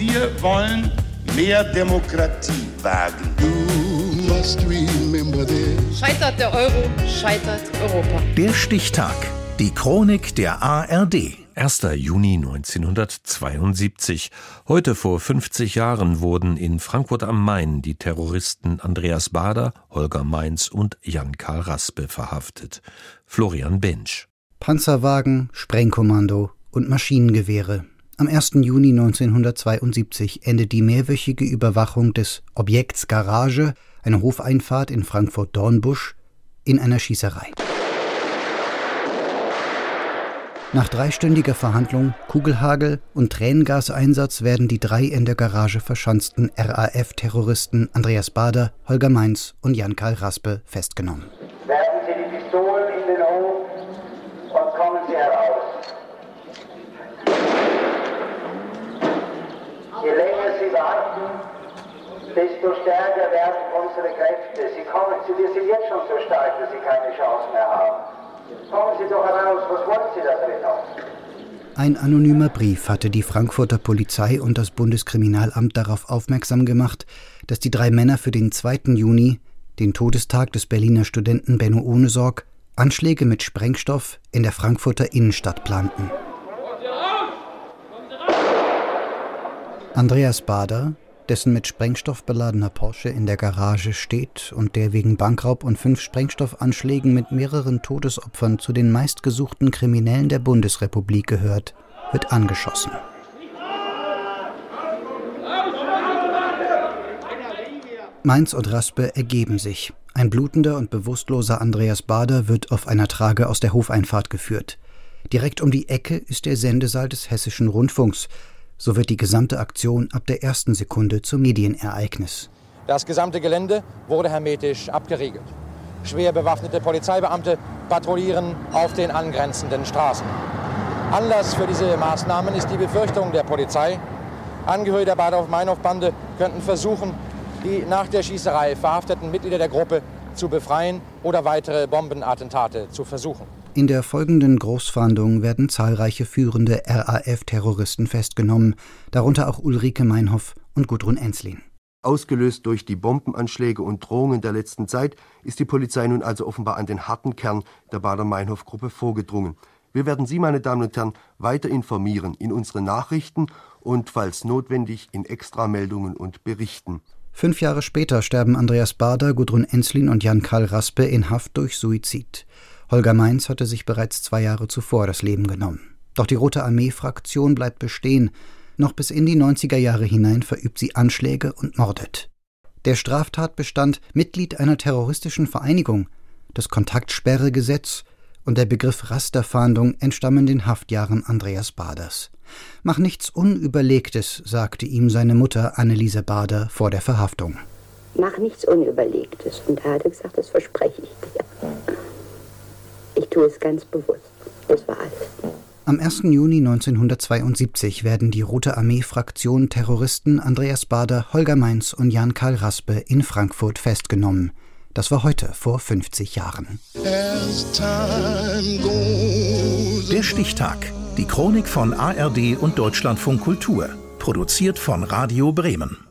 Wir wollen mehr Demokratie wagen. Scheitert der Euro, scheitert Europa. Der Stichtag. Die Chronik der ARD. 1. Juni 1972. Heute vor 50 Jahren wurden in Frankfurt am Main die Terroristen Andreas Bader, Holger Mainz und Jan-Karl Raspe verhaftet. Florian Bensch. Panzerwagen, Sprengkommando und Maschinengewehre. Am 1. Juni 1972 endet die mehrwöchige Überwachung des Objekts Garage, eine Hofeinfahrt in Frankfurt-Dornbusch, in einer Schießerei. Nach dreistündiger Verhandlung, Kugelhagel und Tränengaseinsatz werden die drei in der Garage verschanzten RAF-Terroristen Andreas Bader, Holger Mainz und Jan-Karl Raspe festgenommen. Werfen Sie die Pistolen in den Hof und kommen Sie heraus. Desto stärker werden unsere Kräfte. Sie kommen, Sie, wir sind jetzt schon so stark, dass Sie keine Chance mehr haben. Kommen Sie doch heraus, was wollen Sie da drin noch? Ein anonymer Brief hatte die Frankfurter Polizei und das Bundeskriminalamt darauf aufmerksam gemacht, dass die drei Männer für den 2. Juni, den Todestag des Berliner Studenten Benno Ohnesorg, Anschläge mit Sprengstoff in der Frankfurter Innenstadt planten. Andreas Bader, dessen mit Sprengstoff beladener Porsche in der Garage steht und der wegen Bankraub und fünf Sprengstoffanschlägen mit mehreren Todesopfern zu den meistgesuchten Kriminellen der Bundesrepublik gehört, wird angeschossen. Mainz und Raspe ergeben sich. Ein blutender und bewusstloser Andreas Bader wird auf einer Trage aus der Hofeinfahrt geführt. Direkt um die Ecke ist der Sendesaal des Hessischen Rundfunks, so wird die gesamte Aktion ab der ersten Sekunde zum Medienereignis. Das gesamte Gelände wurde hermetisch abgeriegelt. Schwer bewaffnete Polizeibeamte patrouillieren auf den angrenzenden Straßen. Anlass für diese Maßnahmen ist die Befürchtung der Polizei, Angehörige der Bader-Meinhof-Bande könnten versuchen, die nach der Schießerei verhafteten Mitglieder der Gruppe zu befreien oder weitere Bombenattentate zu versuchen. In der folgenden Großfahndung werden zahlreiche führende RAF-Terroristen festgenommen, darunter auch Ulrike Meinhoff und Gudrun Enslin. Ausgelöst durch die Bombenanschläge und Drohungen der letzten Zeit ist die Polizei nun also offenbar an den harten Kern der Bader-Meinhof-Gruppe vorgedrungen. Wir werden Sie, meine Damen und Herren, weiter informieren in unseren Nachrichten und, falls notwendig, in Extrameldungen und Berichten. Fünf Jahre später sterben Andreas Bader, Gudrun Enslin und Jan-Karl Raspe in Haft durch Suizid. Holger Mainz hatte sich bereits zwei Jahre zuvor das Leben genommen. Doch die Rote Armee-Fraktion bleibt bestehen. Noch bis in die 90er Jahre hinein verübt sie Anschläge und mordet. Der Straftatbestand Mitglied einer terroristischen Vereinigung, das Kontaktsperregesetz und der Begriff Rasterfahndung entstammen den Haftjahren Andreas Baders. Mach nichts Unüberlegtes, sagte ihm seine Mutter Anneliese Bader vor der Verhaftung. Mach nichts Unüberlegtes. Und er hatte gesagt, das verspreche ich dir. Ich tue es ganz bewusst. Das war alles. Am 1. Juni 1972 werden die Rote Armee-Fraktion Terroristen Andreas Bader, Holger Mainz und Jan-Karl Raspe in Frankfurt festgenommen. Das war heute vor 50 Jahren. Der Stichtag. Die Chronik von ARD und Deutschlandfunk Kultur. Produziert von Radio Bremen.